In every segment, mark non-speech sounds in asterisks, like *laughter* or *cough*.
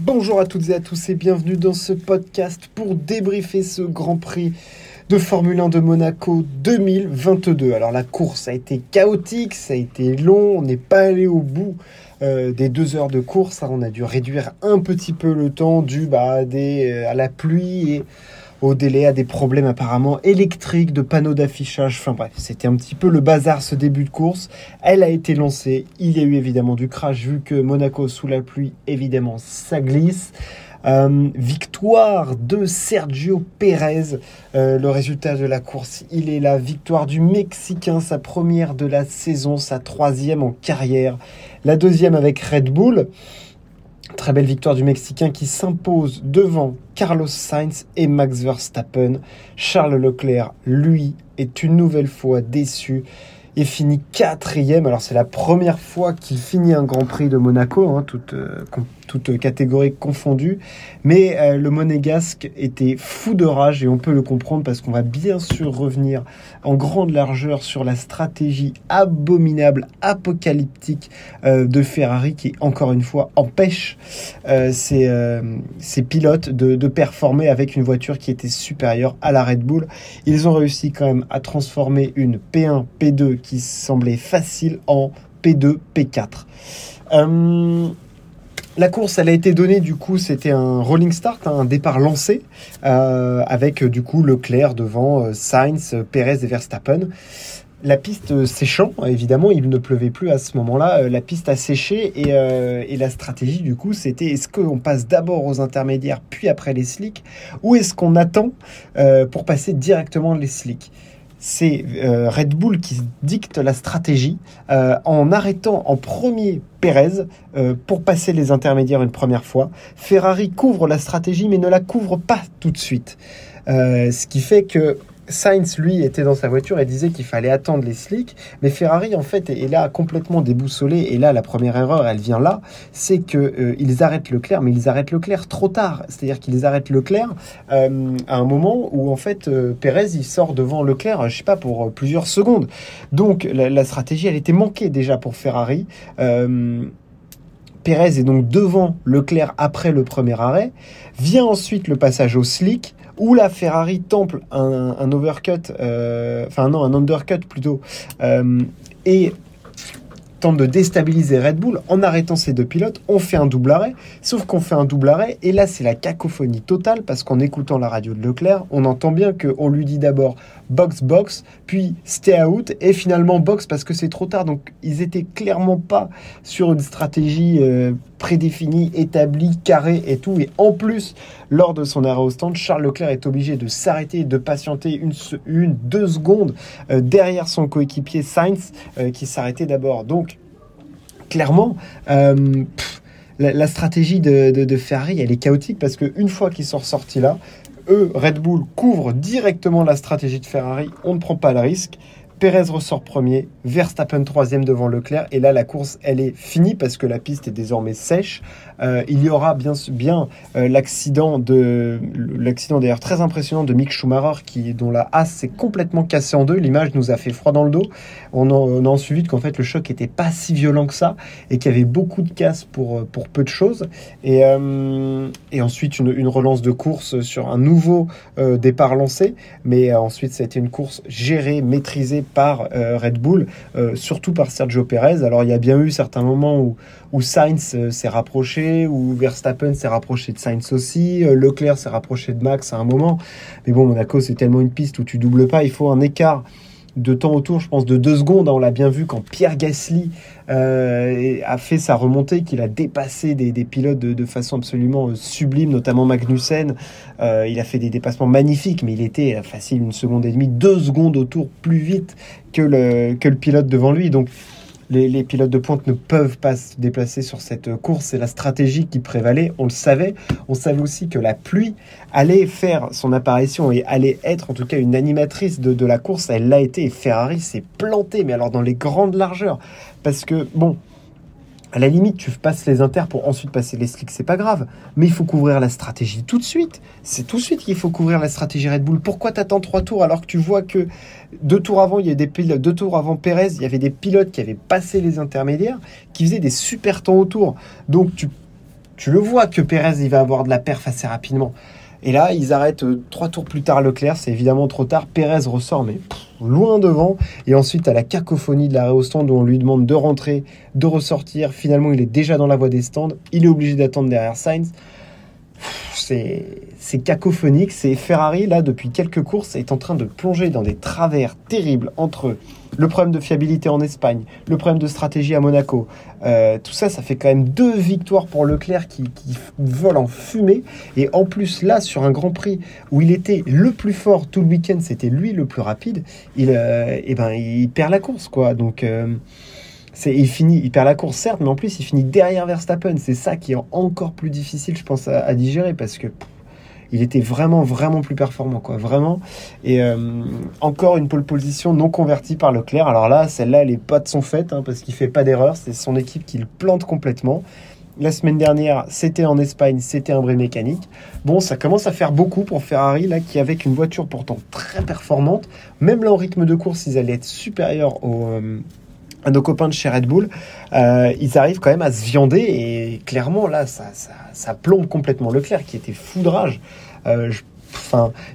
Bonjour à toutes et à tous et bienvenue dans ce podcast pour débriefer ce Grand Prix de Formule 1 de Monaco 2022. Alors la course a été chaotique, ça a été long, on n'est pas allé au bout euh, des deux heures de course, on a dû réduire un petit peu le temps dû bah, euh, à la pluie et au délai, à des problèmes apparemment électriques, de panneaux d'affichage. Enfin bref, c'était un petit peu le bazar ce début de course. Elle a été lancée. Il y a eu évidemment du crash vu que Monaco sous la pluie, évidemment, ça glisse. Euh, victoire de Sergio Pérez. Euh, le résultat de la course, il est la victoire du Mexicain, sa première de la saison, sa troisième en carrière. La deuxième avec Red Bull. Très belle victoire du Mexicain qui s'impose devant Carlos Sainz et Max Verstappen. Charles Leclerc, lui, est une nouvelle fois déçu et finit quatrième. Alors c'est la première fois qu'il finit un Grand Prix de Monaco, hein, toute, euh, toute catégorie confondue. Mais euh, le monégasque était fou de rage et on peut le comprendre parce qu'on va bien sûr revenir en grande largeur sur la stratégie abominable, apocalyptique euh, de Ferrari qui, encore une fois, empêche euh, ses, pilotes de, de, performer avec une voiture qui était supérieure à la Red Bull. Ils ont réussi quand même à transformer une P1, P2 qui semblait facile en P2, P4. La course, elle a été donnée, du coup, c'était un rolling start, hein, un départ lancé, euh, avec du coup Leclerc devant euh, Sainz, Perez et Verstappen. La piste séchant, évidemment, il ne pleuvait plus à ce moment-là, euh, la piste a séché et, la stratégie, du coup, c'était est-ce qu'on passe d'abord aux intermédiaires puis après les slicks ou est-ce qu'on attend pour passer directement les slicks? C'est euh, Red Bull qui dicte la stratégie euh, en arrêtant en premier Pérez euh, pour passer les intermédiaires une première fois. Ferrari couvre la stratégie mais ne la couvre pas tout de suite. ce qui fait que Sainz, lui, était dans sa voiture et disait qu'il fallait attendre les slicks. Mais Ferrari, en fait, est là complètement déboussolé. Et là, la première erreur, elle vient là. C'est qu'ils euh, arrêtent Leclerc, mais ils arrêtent Leclerc trop tard. C'est-à-dire qu'ils arrêtent Leclerc euh, à un moment où, en fait, euh, Pérez, il sort devant Leclerc, je sais pas, pour plusieurs secondes. Donc, la, la, stratégie, elle était manquée déjà pour Ferrari. Pérez est donc devant Leclerc après le premier arrêt. Vient ensuite le passage au slick où la Ferrari temple un, overcut, euh, enfin non, un undercut plutôt, euh, et tente de déstabiliser Red Bull en arrêtant ces deux pilotes. On fait un double arrêt, sauf qu'on fait un double arrêt, et là c'est la cacophonie totale parce qu'en écoutant la radio de Leclerc, on entend bien qu'on lui dit d'abord box box, puis stay out, et finalement box parce que c'est trop tard. Donc ils étaient clairement pas sur une stratégie euh, prédéfinie, établie, carrée et tout. Et en plus, lors de son arrêt au stand, Charles Leclerc est obligé de s'arrêter, de patienter une, une deux secondes euh, derrière son coéquipier Sainz euh, qui s'arrêtait d'abord. Donc clairement. la, stratégie de, de, Ferrari, elle est chaotique parce qu'une fois qu'ils sont ressortis là, eux, Red Bull, couvrent directement la stratégie de Ferrari. On ne prend pas le risque. Perez ressort premier, Verstappen troisième devant Leclerc. Et là, la course, elle est finie parce que la piste est désormais sèche. Euh, il y aura bien, bien euh, l'accident de l'accident d'ailleurs très impressionnant de Mick Schumacher qui dont la as s'est complètement cassée en deux. L'image nous a fait froid dans le dos. On, en, a ensuite qu'en fait le choc était pas si violent que ça et qu'il y avait beaucoup de casse pour pour peu de choses. Et, euh, et ensuite une, une, relance de course sur un nouveau départ lancé. Mais ensuite ça a été une course gérée, maîtrisée par Red Bull, surtout par Sergio Perez. Alors il y a bien eu certains moments où où Sainz s'est rapproché où Verstappen s'est rapproché de Sainz aussi, euh, Leclerc s'est rapproché de Max à un moment. Mais bon, Monaco, c'est tellement une piste où tu doubles pas, il faut un écart de temps autour, je pense, de deux secondes. On l'a bien vu quand Pierre Gasly euh, a fait sa remontée, qu'il a dépassé des, pilotes de, façon absolument euh, sublime, notamment Magnussen. il a fait des dépassements magnifiques, mais il était facile une seconde et demie, deux secondes autour plus vite que le, que le pilote devant lui. Donc les, pilotes de pointe ne peuvent pas se déplacer sur cette course. C'est la stratégie qui prévalait. On le savait. On savait aussi que la pluie allait faire son apparition et allait être en tout cas une animatrice de, de la course. Elle l'a été et Ferrari s'est planté, mais alors dans les grandes largeurs. Parce que, bon, à la limite, tu passes les inters pour ensuite passer les slicks, c'est pas grave. Mais il faut couvrir la stratégie tout de suite. C'est tout de suite qu'il faut couvrir la stratégie Red Bull. Pourquoi t'attends trois tours alors que tu vois que deux tours avant, il y a des pilotes, deux tours avant Perez, il y avait des pilotes qui avaient passé les intermédiaires, qui faisaient des super temps autour. Donc tu tu le vois que Pérez, il va avoir de la perf assez rapidement. Et là, ils arrêtent euh, trois tours plus tard Leclerc, c'est évidemment trop tard. Pérez ressort, mais loin devant. Et ensuite, à la cacophonie de l'arrêt au stand où on lui demande de rentrer, de ressortir. Finalement, il est déjà dans la voie des stands. Il est obligé d'attendre derrière Sainz c'est cacophonique. C'est Ferrari, là, depuis quelques courses, est en train de plonger dans des travers terribles entre le problème de fiabilité en Espagne, le problème de stratégie à Monaco. Euh, tout ça, ça fait quand même deux victoires pour Leclerc qui, vole en fumée. Et en plus, là, sur un Grand Prix où il était le plus fort tout le week-end, c'était lui le plus rapide, il, euh, eh ben, il perd la course, quoi. Donc. Euh, il finit, il perd la course certes, mais en plus il finit derrière Verstappen. C'est ça qui est encore plus difficile, je pense, à, digérer parce que il était vraiment, vraiment plus performant, quoi, vraiment. Et euh, encore une pole position non convertie par Leclerc. Alors là, celle-là, elle est pas de son fait, hein, parce qu'il fait pas d'erreur. C'est son équipe qui le plante complètement. La semaine dernière, c'était en Espagne, c'était un vrai mécanique. Bon, ça commence à faire beaucoup pour Ferrari, là, qui avec une voiture pourtant très performante, même là en rythme de course, ils allaient être supérieurs au, euh, nos copains de chez Red Bull, euh, ils arrivent quand même à se viander et clairement là, ça, plombe complètement Leclerc qui était foudrage. Euh,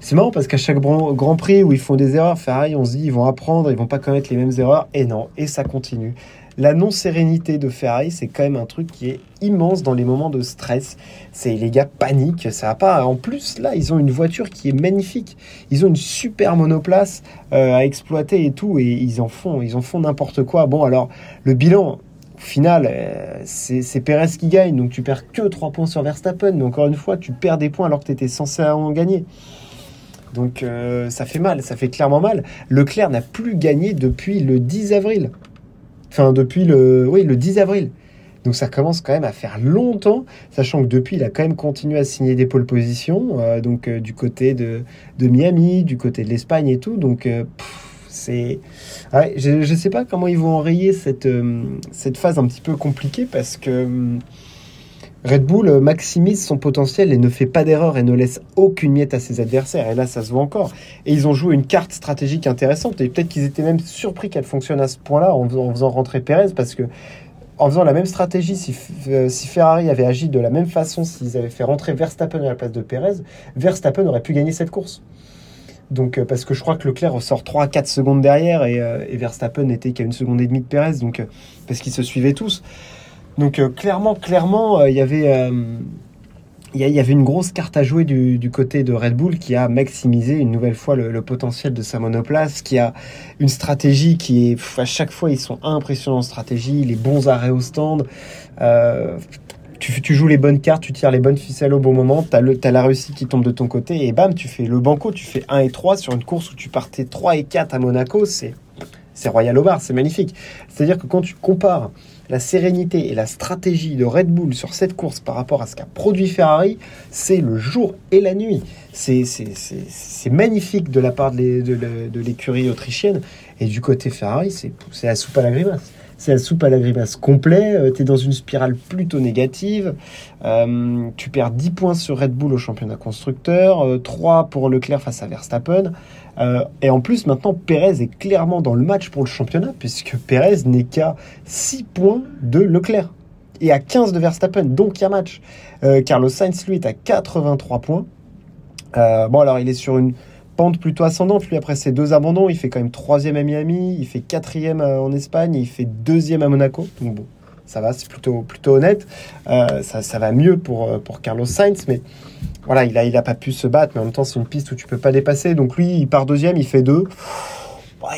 c'est marrant parce qu'à chaque Grand Prix où ils font des erreurs, Ferrari, on se dit ils vont apprendre, ils vont pas commettre les mêmes erreurs et non, et ça continue la non-sérénité de Ferrari, c'est quand même un truc qui est immense dans les moments de stress. C'est les gars paniquent, ça va pas. En plus, là, ils ont une voiture qui est magnifique. Ils ont une super monoplace euh, à exploiter et tout, et ils en font, ils en font n'importe quoi. Bon, alors le bilan. Au final, euh, c'est Perez qui gagne, donc tu perds que 3 points sur Verstappen. Mais encore une fois, tu perds des points alors que tu étais censé en gagner. Donc euh, ça fait mal, ça fait clairement mal. Leclerc n'a plus gagné depuis le 10 avril. Enfin, depuis le, oui, le 10 avril. Donc ça commence quand même à faire longtemps, sachant que depuis, il a quand même continué à signer des pole positions, euh, donc euh, du côté de, de, Miami, du côté de l'Espagne et tout. Donc euh, c'est... je ne sais pas comment ils vont enrayer cette, cette phase un petit peu compliquée parce que... Red Bull euh, maximise son potentiel et ne fait pas d'erreur et ne laisse aucune miette à ses adversaires. Et là, ça se voit encore. Et ils ont joué une carte stratégique intéressante. Et peut-être qu'ils étaient même surpris qu'elle fonctionne à ce point-là en, faisant rentrer Perez parce que en faisant la même stratégie, si, euh, si, Ferrari avait agi de la même façon, s'ils avaient fait rentrer Verstappen à la place de Perez, Verstappen aurait pu gagner cette course. Donc, euh, parce que je crois que Leclerc ressort 3 à 4 secondes derrière et, et Verstappen n'était qu'à une seconde et demie de Perez, donc, parce qu'ils se suivaient tous. Donc euh, clairement, clairement, euh, il y avait euh, il y, avait une grosse carte à jouer du, côté de Red Bull qui a maximisé une nouvelle fois le, potentiel de sa monoplace, qui a une stratégie qui est à chaque fois ils sont impressionnants en stratégie, les bons arrêts au stand. tu, joues les bonnes cartes, tu tires les bonnes ficelles au bon moment, tu as, la réussite qui tombe de ton côté et bam, tu fais le banco, tu fais 1 et 3 sur une course où tu partais 3 et 4 à Monaco, c'est royal au bar, c'est magnifique. C'est-à-dire que quand tu compares la sérénité et la stratégie de Red Bull sur cette course par rapport à ce qu'a produit Ferrari, c'est le jour et la nuit. C'est magnifique de la part de l'écurie autrichienne. Et du côté Ferrari, c'est la soupe à la grimace c'est la soupe à la grimace complet. Euh, tu es dans une spirale plutôt négative. Euh, tu perds 10 points sur Red Bull au championnat constructeur, 3 euh, pour Leclerc face à Verstappen. Et en plus, maintenant, Perez est clairement dans le match pour le championnat, puisque Perez n'est qu'à 6 points de Leclerc et à 15 de Verstappen. Donc il y a match. Carlos Sainz, lui, est à 83 points. bon, alors il est sur une pente plutôt ascendante. Lui, après ses deux abandons, il fait quand même troisième à Miami, il fait quatrième euh, en Espagne, il fait deuxième à Monaco. Donc bon, ça va, c'est plutôt, honnête. Euh, ça, va mieux pour, euh, pour Carlos Sainz, mais voilà, il n'a a pas pu se battre, mais en même temps, c'est une piste où tu peux pas dépasser. Donc lui, il part deuxième, il fait deux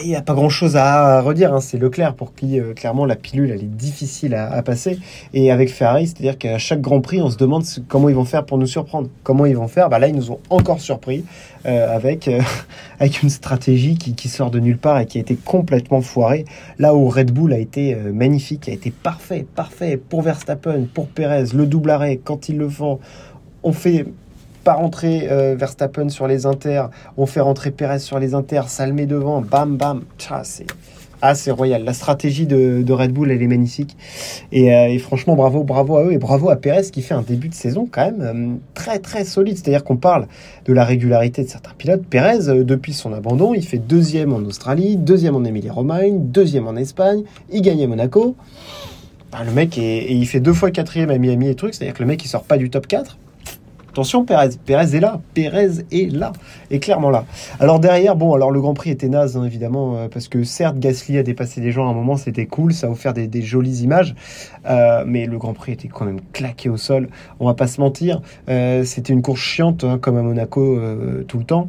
il n'y a pas grand-chose à redire. Hein. C'est Leclerc pour qui, euh, clairement, la pilule, elle est difficile à, passer. Et avec Ferrari, c'est-à-dire qu'à chaque Grand Prix, on se demande comment ils vont faire pour nous surprendre. Comment ils vont faire? Bah Là, ils nous ont encore surpris euh, avec, euh, *laughs* avec une stratégie qui, qui, sort de nulle part et qui a été complètement foirée. Là où Red Bull a été magnifique, a été parfait, parfait pour Verstappen, pour Perez, le double arrêt, quand ils le font. On fait pas rentrer euh, Verstappen sur les inters, on fait rentrer Perez sur les inters, met devant, bam bam, c'est ah, c'est royal. La stratégie de, Red Bull, elle est magnifique. Euh, et, franchement, bravo, bravo à eux et bravo à Perez qui fait un début de saison quand même euh, très très solide. C'est-à-dire qu'on parle de la régularité de certains pilotes. Perez, depuis son abandon, il fait deuxième en Australie, deuxième en Émilie-Romagne, deuxième en Espagne, il gagne à Monaco. le mec, et il fait deux fois quatrième à Miami et trucs, c'est-à-dire que le mec, il sort pas du top 4. Attention, Perez. Perez est là. Perez est là. Et clairement là. Alors derrière, bon, alors le Grand Prix était naze, hein, évidemment, euh, parce que certes, Gasly a dépassé des gens à un moment, c'était cool, ça a offert des, jolies images. Euh, mais le Grand Prix était quand même claqué au sol. On va pas se mentir. Euh, c'était une course chiante, hein, comme à Monaco tout le temps.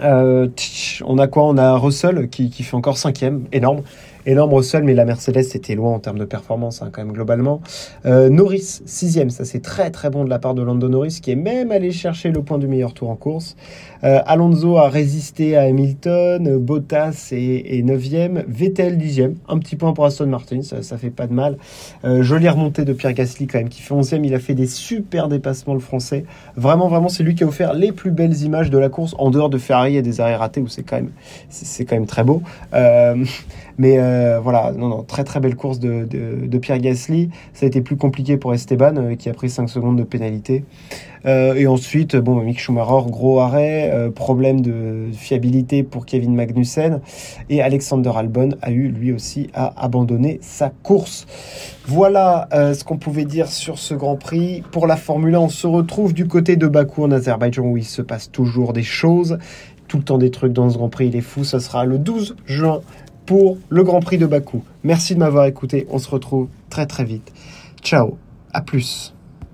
on a quoi? On a Russell qui, qui fait encore cinquième, énorme énorme sol, mais la Mercedes c'était loin en termes de performance hein, quand même globalement. Euh, Norris, sixième, ça c'est très très bon de la part de Lando Norris qui est même allé chercher le point du meilleur tour en course. Euh, Alonso a résisté à Hamilton, Bottas est, neuvième, Vettel dixième, un petit point pour Aston Martin, ça, ça fait pas de mal. Euh, jolie remontée de Pierre Gasly quand même qui fait onzième, il a fait des super dépassements le français. Vraiment vraiment c'est lui qui a offert les plus belles images de la course en dehors de Ferrari et des arrêts ratés où c'est quand même c'est quand même très beau. *laughs* mais euh, voilà, non, non, très très belle course de, Pierre Gasly. Ça a été plus compliqué pour Esteban euh, qui a pris 5 secondes de pénalité. Euh, et ensuite, bon, Mick Schumacher, gros arrêt, problème de fiabilité pour Kevin Magnussen. Et Alexander Albon a eu lui aussi à abandonner sa course. Voilà ce qu'on pouvait dire sur ce Grand Prix. Pour la Formule 1, on se retrouve du côté de Bakou en Azerbaïdjan où il se passe toujours des choses tout le temps des trucs dans ce Grand Prix, il est fou. Ça sera le 12 juin pour le Grand Prix de Bakou. Merci de m'avoir écouté. On se retrouve très très vite. Ciao. À plus.